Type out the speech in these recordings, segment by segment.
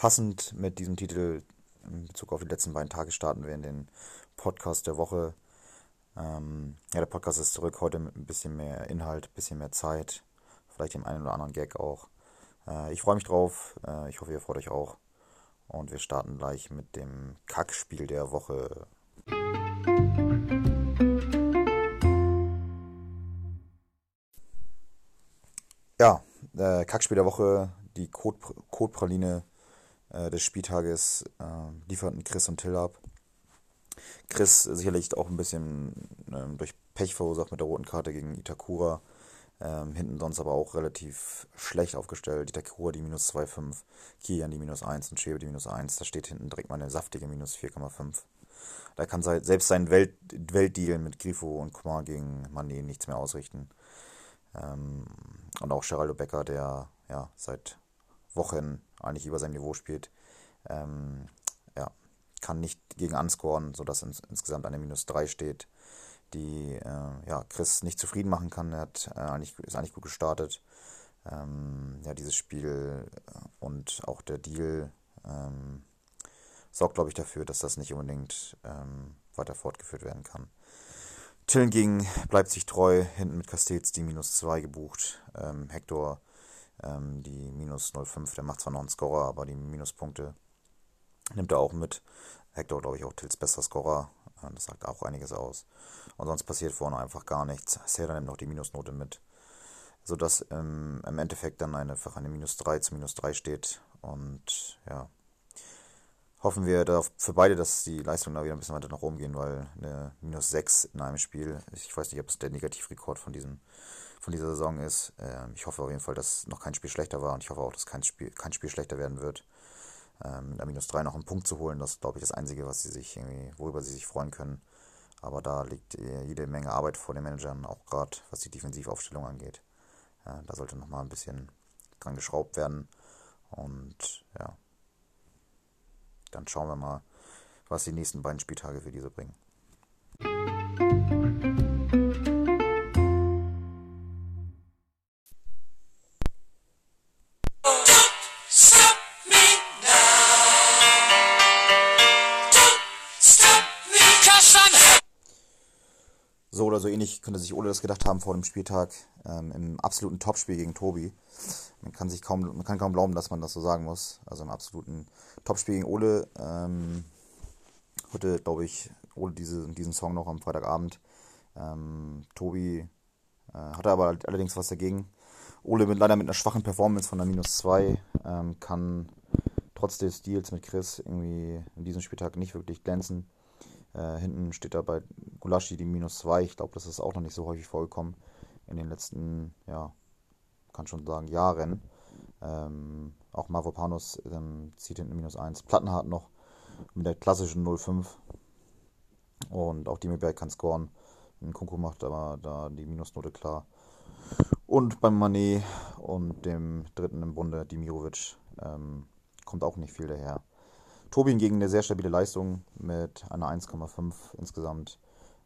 passend mit diesem Titel in Bezug auf die letzten beiden Tage starten wir in den Podcast der Woche. Ähm, ja, der Podcast ist zurück heute mit ein bisschen mehr Inhalt, ein bisschen mehr Zeit, vielleicht dem einen oder anderen Gag auch. Äh, ich freue mich drauf, äh, ich hoffe, ihr freut euch auch. Und wir starten gleich mit dem Kackspiel der Woche. Ja, äh, Kackspiel der Woche, die Kotpraline äh, des Spieltages äh, lieferten Chris und Till ab. Chris sicherlich auch ein bisschen ähm, durch Pech verursacht mit der roten Karte gegen Itakura. Ähm, hinten sonst aber auch relativ schlecht aufgestellt. Itakura die minus 2,5, Kian die minus 1 und Schwebe die minus 1. Da steht hinten direkt mal eine saftige minus 4,5. Da kann selbst sein Welt Weltdeal mit Grifo und Kumar gegen Mané nichts mehr ausrichten. Ähm, und auch Geraldo Becker, der ja seit Wochen eigentlich über seinem Niveau spielt, ähm, ja, kann nicht gegen anscoren, sodass ins, insgesamt eine Minus 3 steht, die äh, ja, Chris nicht zufrieden machen kann. Er hat, äh, eigentlich, ist eigentlich gut gestartet. Ähm, ja, dieses Spiel und auch der Deal ähm, sorgt, glaube ich, dafür, dass das nicht unbedingt ähm, weiter fortgeführt werden kann. Till hingegen bleibt sich treu, hinten mit Castells die minus 2 gebucht. Ähm, Hector ähm, die minus 0,5, der macht zwar noch einen Scorer, aber die Minuspunkte nimmt er auch mit. Hector, glaube ich, auch Tills bester Scorer. Äh, das sagt auch einiges aus. Und sonst passiert vorne einfach gar nichts. Serra nimmt noch die Minusnote mit. Sodass ähm, im Endeffekt dann einfach eine minus 3 zu minus 3 steht. Und ja, hoffen wir darauf, für beide, dass die Leistungen da wieder ein bisschen weiter nach oben gehen, weil eine minus 6 in einem Spiel, ich weiß nicht, ob es der Negativrekord von, diesem, von dieser Saison ist. Ähm, ich hoffe auf jeden Fall, dass noch kein Spiel schlechter war und ich hoffe auch, dass kein Spiel, kein Spiel schlechter werden wird. Ähm, der minus 3 noch einen Punkt zu holen, das ist, glaube ich, das Einzige, was sie sich irgendwie, worüber sie sich freuen können. Aber da liegt jede Menge Arbeit vor den Managern, auch gerade was die Defensivaufstellung angeht. Äh, da sollte nochmal ein bisschen dran geschraubt werden. Und ja, dann schauen wir mal, was die nächsten beiden Spieltage für diese bringen. Ähnlich könnte sich Ole das gedacht haben vor dem Spieltag ähm, im absoluten Topspiel gegen Tobi. Man kann sich kaum, man kann kaum glauben, dass man das so sagen muss. Also im absoluten Topspiel gegen Ole. Ähm, heute, glaube ich, Ole diese, diesen Song noch am Freitagabend. Ähm, Tobi äh, hatte aber allerdings was dagegen. Ole mit, leider mit einer schwachen Performance von der Minus 2 ähm, kann trotz des Deals mit Chris irgendwie in diesem Spieltag nicht wirklich glänzen. Äh, hinten steht da bei Gulaschi die Minus 2. Ich glaube, das ist auch noch nicht so häufig vorgekommen in den letzten, ja, kann schon sagen, Jahren. Ähm, auch Mavropanos ähm, zieht hinten minus 1. Plattenhardt noch mit der klassischen 0,5. Und auch Dimiberg kann scoren. Kunku macht aber da die Minusnote klar. Und beim Manet und dem dritten im Bunde, Dimirovic, ähm, kommt auch nicht viel daher. Tobi hingegen eine sehr stabile Leistung mit einer 1,5 insgesamt.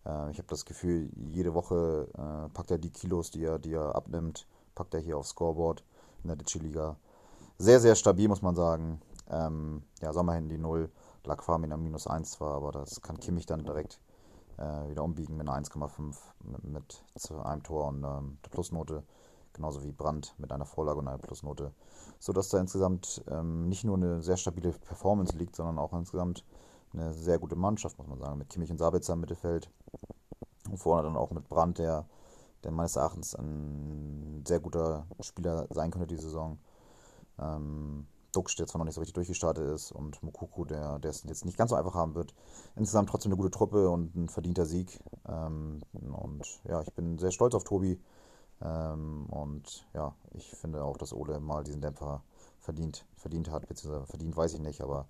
Äh, ich habe das Gefühl, jede Woche äh, packt er die Kilos, die er, die er abnimmt, packt er hier aufs Scoreboard in der Digi-Liga. Sehr, sehr stabil, muss man sagen. Ähm, ja, Sommerhin die 0, lag Farmin am minus 1 zwar, aber das kann Kimmich dann direkt äh, wieder umbiegen mit einer 1,5 mit, mit, einem Tor und ähm, der Plusnote. Genauso wie Brandt mit einer Vorlage und einer Plusnote. Sodass da insgesamt ähm, nicht nur eine sehr stabile Performance liegt, sondern auch insgesamt eine sehr gute Mannschaft, muss man sagen. Mit Kimmich und Sabitzer im Mittelfeld. Und vorne dann auch mit Brandt, der der meines Erachtens ein sehr guter Spieler sein könnte die Saison. Ähm, Duxch, der zwar noch nicht so richtig durchgestartet ist, und Mukuku, der, der es jetzt nicht ganz so einfach haben wird. Insgesamt trotzdem eine gute Truppe und ein verdienter Sieg. Ähm, und ja, ich bin sehr stolz auf Tobi. Ähm, und ja, ich finde auch, dass Ole mal diesen Dämpfer verdient, verdient hat, beziehungsweise verdient weiß ich nicht, aber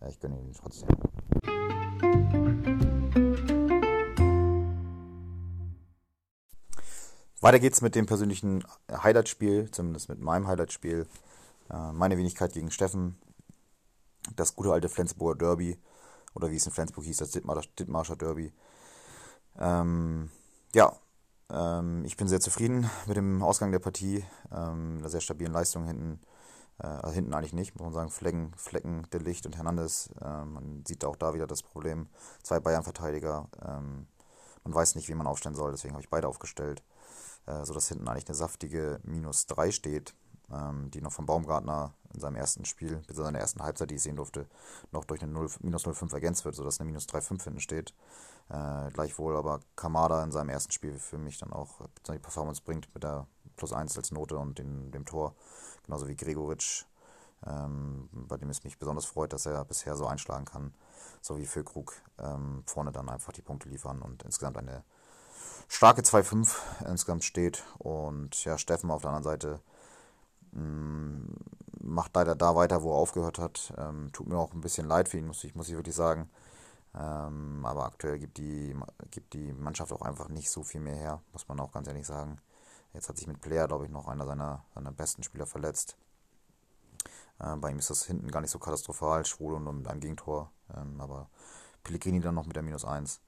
äh, ich gönne ihn trotzdem. Weiter geht's mit dem persönlichen Highlight-Spiel, zumindest mit meinem Highlight-Spiel. Äh, meine Wenigkeit gegen Steffen. Das gute alte Flensburger Derby. Oder wie es in Flensburg hieß, das Dittmarscher Derby. Ähm, ja, ich bin sehr zufrieden mit dem Ausgang der Partie. Ähm, einer sehr stabilen Leistung hinten. Äh, also hinten eigentlich nicht, muss man sagen. Flecken, Flecken, De Licht und Hernandez. Äh, man sieht auch da wieder das Problem. Zwei Bayern-Verteidiger. Ähm, man weiß nicht, wie man aufstellen soll, deswegen habe ich beide aufgestellt. Äh, sodass hinten eigentlich eine saftige Minus 3 steht, ähm, die noch vom Baumgartner in seinem ersten Spiel, bis seiner ersten Halbzeit, die ich sehen durfte, noch durch eine 0, minus 0,5 ergänzt wird, sodass eine minus 3,5 hinten steht. Äh, gleichwohl aber Kamada in seinem ersten Spiel für mich dann auch die Performance bringt mit der plus 1 als Note und den, dem Tor. Genauso wie Gregoritsch, ähm, bei dem es mich besonders freut, dass er bisher so einschlagen kann. So wie Füllkrug ähm, vorne dann einfach die Punkte liefern und insgesamt eine starke 2-5 insgesamt steht. Und ja, Steffen auf der anderen Seite macht leider da weiter, wo er aufgehört hat. Ähm, tut mir auch ein bisschen leid für ihn, muss ich, muss ich wirklich sagen. Ähm, aber aktuell gibt die, gibt die Mannschaft auch einfach nicht so viel mehr her, muss man auch ganz ehrlich sagen. Jetzt hat sich mit Player, glaube ich, noch einer seiner, seiner besten Spieler verletzt. Äh, bei ihm ist das hinten gar nicht so katastrophal, Schwul und mit einem Gegentor. Ähm, aber Pellegrini dann noch mit der Minus 1,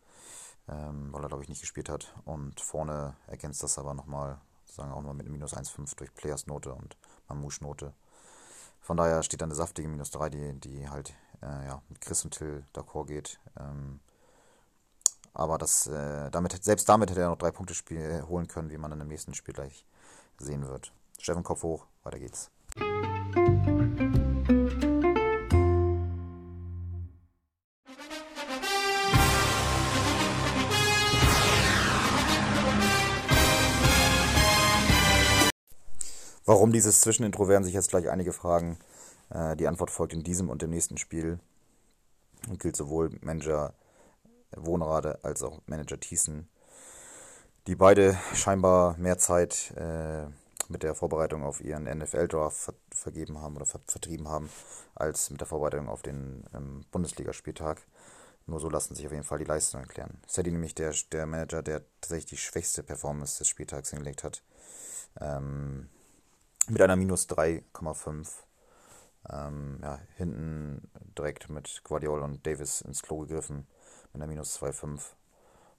ähm, weil er, glaube ich, nicht gespielt hat. Und vorne ergänzt das aber nochmal, sagen auch nochmal mit Minus 1,5 durch Players Note und Mamouche Note. Von daher steht dann eine saftige Minus 3, die, die halt äh, ja, mit Chris und Till d'accord geht. Ähm, aber das, äh, damit, selbst damit hätte er noch drei Punkte Spiel holen können, wie man in dem nächsten Spiel gleich sehen wird. Steffen Kopf hoch, weiter geht's. Warum dieses Zwischenintro werden sich jetzt gleich einige fragen. Äh, die Antwort folgt in diesem und dem nächsten Spiel und gilt sowohl Manager Wohnrade als auch Manager Thiessen, die beide scheinbar mehr Zeit äh, mit der Vorbereitung auf ihren NFL-Draft ver vergeben haben oder ver vertrieben haben, als mit der Vorbereitung auf den ähm, Bundesligaspieltag. Nur so lassen sich auf jeden Fall die Leistungen erklären. Sadie nämlich der, der Manager, der tatsächlich die schwächste Performance des Spieltags hingelegt hat. Ähm, mit einer minus 3,5. Ähm, ja, hinten direkt mit Guardiola und Davis ins Klo gegriffen mit einer minus 2,5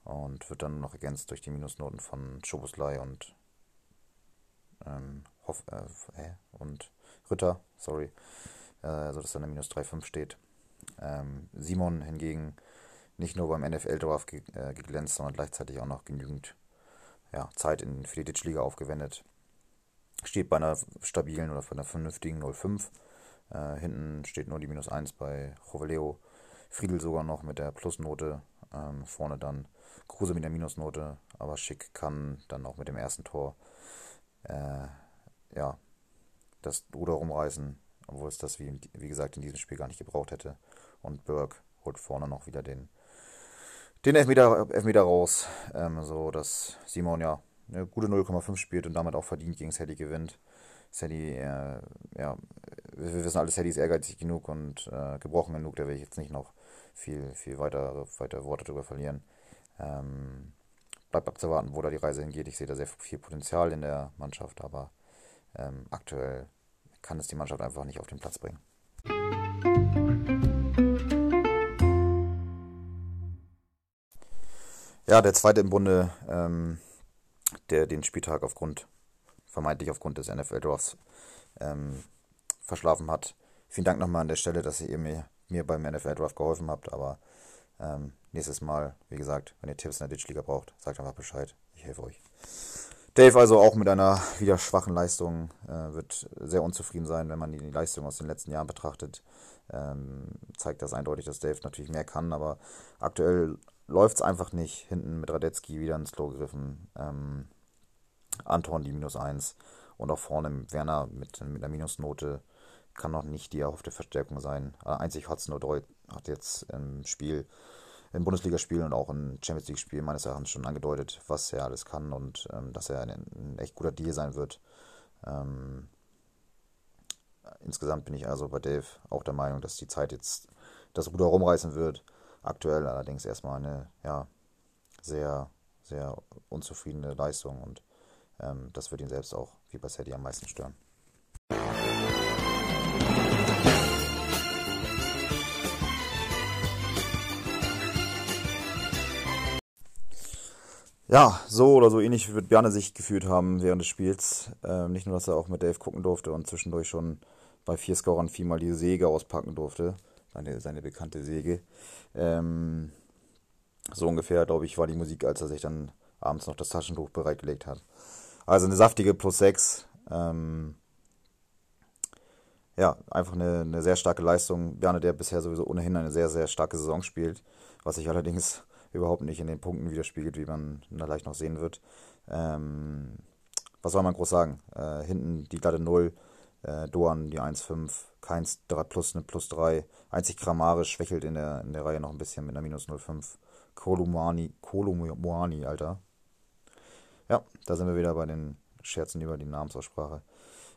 und wird dann noch ergänzt durch die Minusnoten von Schoboslei und ähm, Hoff, äh, und Ritter, sorry, äh, also dass da eine minus 3,5 steht. Ähm, Simon hingegen nicht nur beim NFL-Draft ge äh, geglänzt, sondern gleichzeitig auch noch genügend ja, Zeit in, für die Ditch-Liga aufgewendet steht bei einer stabilen oder einer vernünftigen 0,5. Äh, hinten steht nur die minus 1 bei Joveleo. Friedel sogar noch mit der Plusnote. Ähm, vorne dann Kruse mit der Minusnote. Aber Schick kann dann auch mit dem ersten Tor äh, ja, das Ruder rumreißen. Obwohl es das, wie, wie gesagt, in diesem Spiel gar nicht gebraucht hätte. Und Burke holt vorne noch wieder den, den Elfmeter, Elfmeter raus. Ähm, so dass Simon ja eine gute 0,5 spielt und damit auch verdient gegen Sadie gewinnt. Sadie, äh, ja, wir wissen alle, Sadie ist ehrgeizig genug und äh, gebrochen genug, da will ich jetzt nicht noch viel, viel weiter, weiter Worte darüber verlieren. Ähm, bleibt abzuwarten, wo da die Reise hingeht. Ich sehe da sehr viel Potenzial in der Mannschaft, aber ähm, aktuell kann es die Mannschaft einfach nicht auf den Platz bringen. Ja, der zweite im Bunde ähm, der den Spieltag aufgrund, vermeintlich aufgrund des NFL-Drafts ähm, verschlafen hat. Vielen Dank nochmal an der Stelle, dass ihr mir, mir beim NFL-Draft geholfen habt, aber ähm, nächstes Mal, wie gesagt, wenn ihr Tipps in der Ditch-Liga braucht, sagt einfach Bescheid. Ich helfe euch. Dave also auch mit einer wieder schwachen Leistung äh, wird sehr unzufrieden sein, wenn man die Leistung aus den letzten Jahren betrachtet. Ähm, zeigt das eindeutig, dass Dave natürlich mehr kann, aber aktuell läuft es einfach nicht. Hinten mit Radetzky wieder ins Klo gegriffen. Ähm, Anton die Minus 1 und auch vorne Werner mit, mit einer Minusnote kann noch nicht die erhoffte Verstärkung sein. Äh, einzig Hudson-Odoi hat jetzt im Spiel, im Bundesligaspiel und auch im Champions League-Spiel meines Erachtens schon angedeutet, was er alles kann und ähm, dass er ein, ein, echt guter Deal sein wird. Ähm, insgesamt bin ich also bei Dave auch der Meinung, dass die Zeit jetzt das Ruder rumreißen wird. Aktuell allerdings erstmal eine ja, sehr, sehr unzufriedene Leistung und das wird ihn selbst auch, wie bei Sadie, am meisten stören. Ja, so oder so ähnlich wird Bjarne sich gefühlt haben während des Spiels. Ähm, nicht nur, dass er auch mit Dave gucken durfte und zwischendurch schon bei vier Scorern viermal die Säge auspacken durfte. Seine, seine bekannte Säge. Ähm, so ungefähr, glaube ich, war die Musik, als er sich dann abends noch das Taschentuch bereitgelegt hat. Also eine saftige plus 6. Ähm, ja, einfach eine, eine sehr starke Leistung. Bjarne, der bisher sowieso ohnehin eine sehr, sehr starke Saison spielt, was sich allerdings überhaupt nicht in den Punkten widerspiegelt, wie man da noch sehen wird. Ähm, was soll man groß sagen? Äh, hinten die glatte 0, äh, Doan die 1,5, Keins 3 plus eine plus 3. Einzig Kramarisch schwächelt in der, in der Reihe noch ein bisschen mit einer minus 0,5. Kolumani, Kolumani, Alter. Ja, da sind wir wieder bei den Scherzen über die Namensaussprache.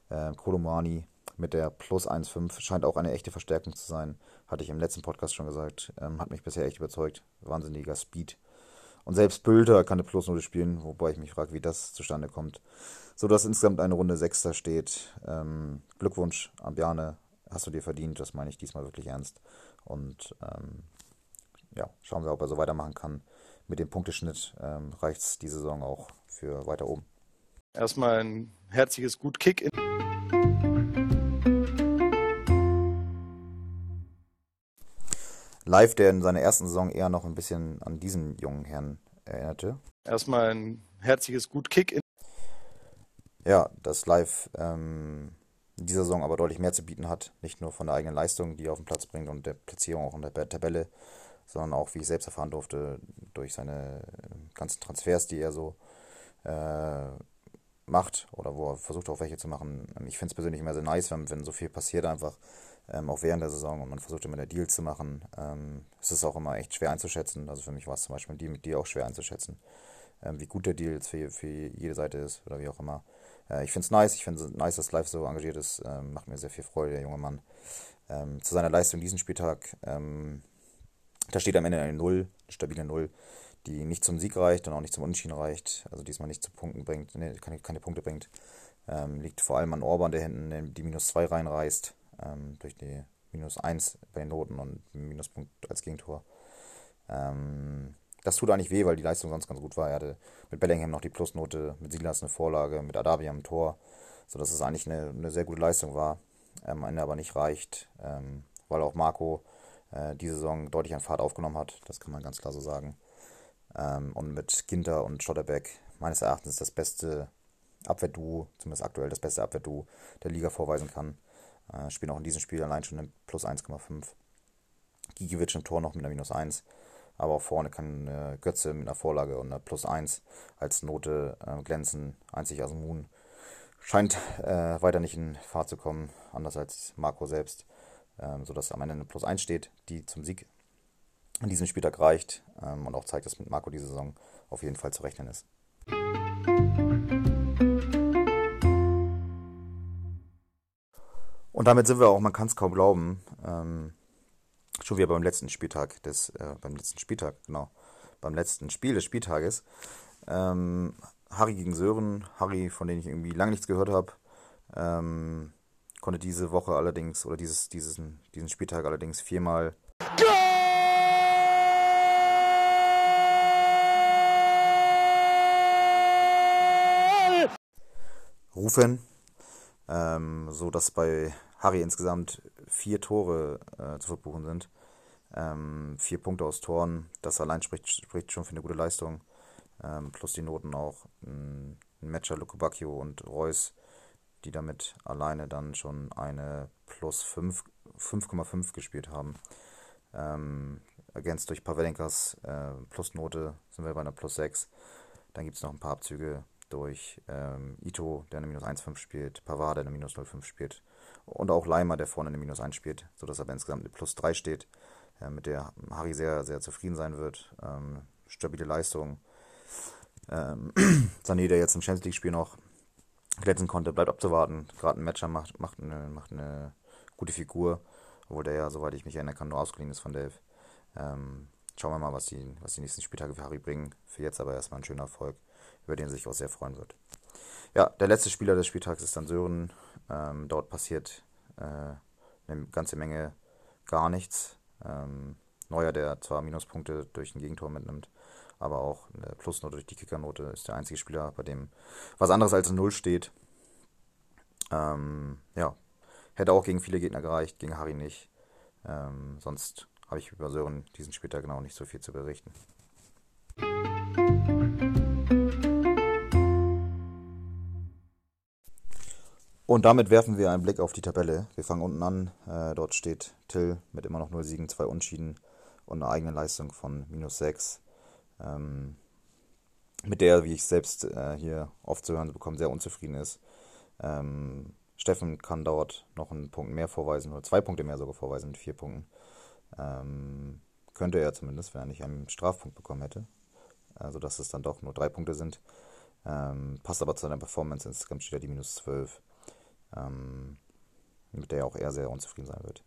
Äh, Kolumani mit der plus 1,5 scheint auch eine echte Verstärkung zu sein. Hatte ich im letzten Podcast schon gesagt. Ähm, hat mich bisher echt überzeugt. Wahnsinniger Speed. Und selbst Bülter kann eine Plusnote spielen, wobei ich mich frage, wie das zustande kommt. So dass insgesamt eine Runde Sechster steht. Ähm, Glückwunsch an Bjarne. Hast du dir verdient. Das meine ich diesmal wirklich ernst. Und ähm, ja, schauen wir, ob er so weitermachen kann. Mit dem Punkteschnitt ähm, reicht es die Saison auch für weiter oben. Erstmal ein herzliches Gut-Kick. In Live, der in seiner ersten Saison eher noch ein bisschen an diesen jungen Herrn erinnerte. Erstmal ein herzliches Gut-Kick. In ja, das Live ähm, in dieser Saison aber deutlich mehr zu bieten hat. Nicht nur von der eigenen Leistung, die er auf den Platz bringt und der Platzierung auch in der Tabelle, sondern auch, wie ich selbst erfahren durfte, durch seine ganzen Transfers, die er so äh, macht oder wo er versucht auch welche zu machen. Ich finde es persönlich immer sehr nice, wenn, wenn so viel passiert einfach, ähm, auch während der Saison und man versucht immer der Deals zu machen. Ähm, es ist auch immer echt schwer einzuschätzen. Also für mich war es zum Beispiel die, mit dir auch schwer einzuschätzen, ähm, wie gut der Deal jetzt für, für jede Seite ist oder wie auch immer. Äh, ich finde es nice, ich finde es nice, dass Live so engagiert ist, ähm, macht mir sehr viel Freude, der junge Mann. Ähm, zu seiner Leistung diesen Spieltag ähm, da steht am Ende eine Null, eine stabile Null, die nicht zum Sieg reicht und auch nicht zum Unentschieden reicht. Also diesmal nicht zu Punkten bringt, nee, keine, keine Punkte bringt. Ähm, liegt vor allem an Orban, der hinten die minus 2 reinreißt, ähm, durch die minus 1 bei den Noten und Minuspunkt als Gegentor. Ähm, das tut eigentlich weh, weil die Leistung sonst ganz gut war. Er hatte mit Bellingham noch die Plusnote, mit Silas eine Vorlage, mit Adabia im Tor, sodass es eigentlich eine, eine sehr gute Leistung war. am Ende aber nicht reicht, ähm, weil auch Marco äh, die Saison deutlich an Fahrt aufgenommen hat. Das kann man ganz klar so sagen. Ähm, und mit Ginter und Schotterbeck meines Erachtens das beste Abwehrduo, zumindest aktuell das beste Abwehrduo der Liga vorweisen kann. Äh, spielen auch in diesem Spiel allein schon eine plus 1,5. Gigiewicz im Tor noch mit einer minus 1. Aber auch vorne kann äh, Götze mit einer Vorlage und einer plus 1 als Note äh, glänzen. Einzig Asmun scheint äh, weiter nicht in Fahrt zu kommen, anders als Marco selbst ähm, sodass am Ende eine Plus 1 steht, die zum Sieg an diesem Spieltag reicht ähm, und auch zeigt, dass mit Marco diese Saison auf jeden Fall zu rechnen ist. Und damit sind wir auch, man kann es kaum glauben, ähm, schon wieder beim letzten Spieltag des, äh, beim letzten Spieltag, genau, beim letzten Spiel des Spieltages. Ähm, Harry gegen Sören, Harry, von dem ich irgendwie lange nichts gehört habe, ähm, konnte diese Woche allerdings, oder dieses, diesen, diesen Spieltag allerdings viermal. rufen, ähm, so dass bei Harry insgesamt vier Tore äh, zu verbuchen sind. Ähm, vier Punkte aus Toren, das allein spricht, spricht schon für eine gute Leistung. Ähm, plus die Noten auch. Ein Matcher, Lukubakio und Reus die damit alleine dann schon eine plus 5,5 gespielt haben. Ähm, ergänzt durch Pavelenkas äh, Plusnote sind wir bei einer plus 6. Dann gibt es noch ein paar Abzüge durch ähm, Ito, der eine minus 1,5 spielt, Pavard, der eine minus 0,5 spielt und auch Leimer, der vorne eine minus 1 spielt, sodass aber insgesamt eine plus 3 steht, äh, mit der Harry sehr, sehr zufrieden sein wird. Ähm, stabile Leistung. Ähm, Sané, der jetzt im Champions League-Spiel noch glänzen konnte, bleibt abzuwarten. Gerade ein Matcher macht, macht, eine, macht eine gute Figur, obwohl der ja, soweit ich mich erinnern kann, nur ausgeliehen ist von Dave. Ähm, schauen wir mal, was die, was die nächsten Spieltage für Harry bringen. Für jetzt aber erstmal ein schöner Erfolg, über den er sich auch sehr freuen wird. Ja, der letzte Spieler des Spieltags ist dann Sören. Ähm, dort passiert äh, eine ganze Menge gar nichts. Ähm, Neuer, der zwar Minuspunkte durch ein Gegentor mitnimmt, aber auch eine Plusnote durch die Kickernote ist der einzige Spieler, bei dem was anderes als eine Null steht. Ähm, ja, Hätte auch gegen viele Gegner gereicht, gegen Harry nicht. Ähm, sonst habe ich über Sören diesen Spieltag genau nicht so viel zu berichten. Und damit werfen wir einen Blick auf die Tabelle. Wir fangen unten an. Äh, dort steht Till mit immer noch 0 Siegen, 2 Unschieden und einer eigenen Leistung von minus 6. Ähm, mit der, wie ich selbst äh, hier oft zu hören bekomme, sehr unzufrieden ist. Ähm, Steffen kann dort noch einen Punkt mehr vorweisen oder zwei Punkte mehr sogar vorweisen mit vier Punkten. Ähm, könnte er zumindest, wenn er nicht einen Strafpunkt bekommen hätte. Also dass es dann doch nur drei Punkte sind. Ähm, passt aber zu seiner Performance. Insgesamt steht er die minus 12. Ähm, mit der er auch eher sehr unzufrieden sein wird.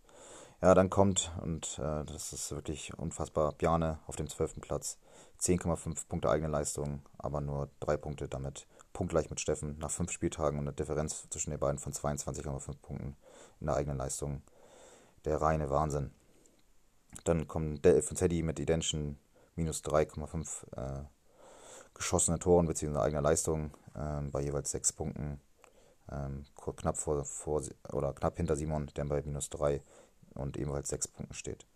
Ja, dann kommt, und äh, das ist wirklich unfassbar, Bjane auf dem 12. Platz. 10,5 Punkte eigene Leistung, aber nur drei Punkte damit. Punktgleich mit Steffen nach fünf Spieltagen und eine Differenz zwischen den beiden von 22,5 Punkten in der eigenen Leistung. Der reine Wahnsinn. Dann kommen Delf und Teddy mit identischen minus 3,5 äh, geschossenen Toren bzw. eigener Leistung äh, bei jeweils sechs Punkten. Ähm, knapp vor, vor oder knapp hinter Simon, der bei minus 3 und ebenfalls sechs Punkten steht.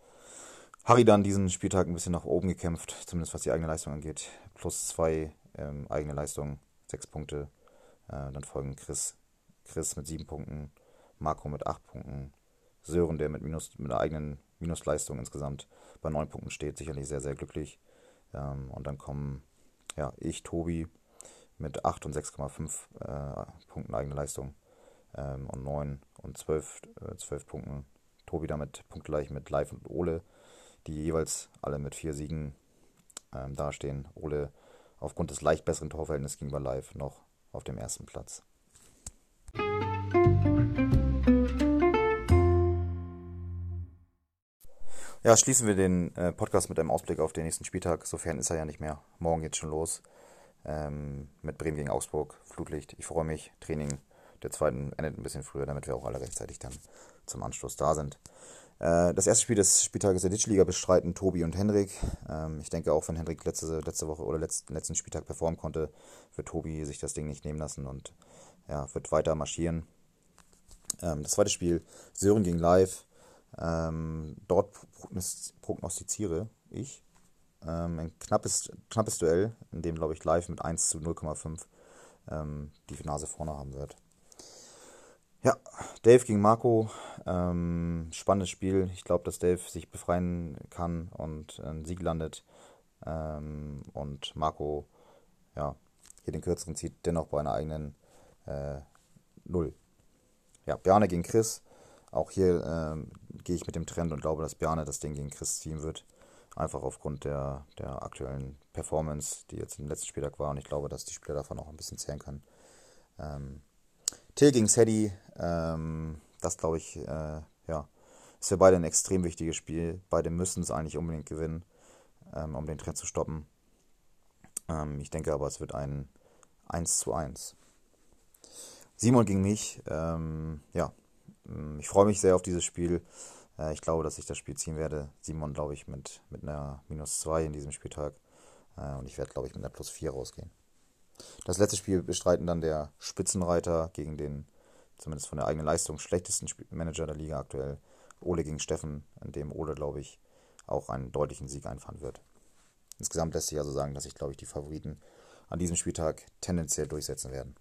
Harry dann diesen Spieltag ein bisschen nach oben gekämpft, zumindest was die eigene Leistung angeht. Plus zwei ähm, eigene Leistung, sechs Punkte. Äh, dann folgen Chris, Chris mit sieben Punkten, Marco mit acht Punkten, Sören, der mit, Minus, mit einer eigenen Minusleistung insgesamt bei neun Punkten steht, sicherlich sehr, sehr glücklich. Ähm, und dann kommen ja, ich, Tobi, mit 8 und 6,5 äh, Punkten eigene Leistung ähm, und 9 und 12, äh, 12 Punkten. Tobi damit punktgleich mit Live und Ole die jeweils alle mit vier Siegen ähm, dastehen. Ole aufgrund des leicht besseren Torverhältnisses gegenüber Live noch auf dem ersten Platz. Ja, schließen wir den äh, Podcast mit einem Ausblick auf den nächsten Spieltag. Sofern ist er ja nicht mehr. Morgen geht schon los. Ähm, mit Bremen gegen Augsburg. Flutlicht. Ich freue mich. Training der zweiten endet ein bisschen früher, damit wir auch alle rechtzeitig dann zum Anschluss da sind. Äh, das erste Spiel des Spieltages der Ditchliga bestreiten Tobi und Henrik. Ähm, ich denke auch, wenn Henrik letzte, letzte Woche oder letzten, letzten Spieltag performen konnte, wird Tobi sich das Ding nicht nehmen lassen und ja, wird weiter marschieren. Ähm, das zweite Spiel, Sören gegen Live. Ähm, dort prognostiziere ich ein knappes, knappes Duell, in dem, glaube ich, Live mit 1 zu 0,5 die Nase vorne haben wird. Ja, Dave gegen Marco. Ähm, spannendes Spiel. Ich glaube, dass Dave sich befreien kann und einen Sieg landet. Ähm, und Marco, ja, hier den kürzeren zieht, dennoch bei einer eigenen äh, Null. Ja, Bjarne gegen Chris. Auch hier ähm, gehe ich mit dem Trend und glaube, dass Bjarne das Ding gegen Chris ziehen wird. Einfach aufgrund der, der aktuellen Performance, die jetzt im letzten Spieltag war. Und ich glaube, dass die Spieler davon auch ein bisschen zehren können. Ähm, Till gegen Sadie, ähm, das glaube ich, äh, ja, ist für beide ein extrem wichtiges Spiel. Beide müssen es eigentlich unbedingt gewinnen, ähm, um den Trend zu stoppen. Ähm, ich denke aber, es wird ein 1 zu 1. Simon gegen mich, ähm, ja, mm, ich freue mich sehr auf dieses Spiel. Äh, ich glaube, dass ich das Spiel ziehen werde. Simon, glaube ich, mit, mit einer minus 2 in diesem Spieltag. Äh, und ich werde, glaube ich, mit einer plus 4 rausgehen. Das letzte Spiel bestreiten dann der Spitzenreiter gegen den, zumindest von der eigenen Leistung, schlechtesten Manager der Liga aktuell, Ole gegen Steffen, in dem Ole, glaube ich, auch einen deutlichen Sieg einfahren wird. Insgesamt lässt sich also sagen, dass sich, glaube ich, die Favoriten an diesem Spieltag tendenziell durchsetzen werden.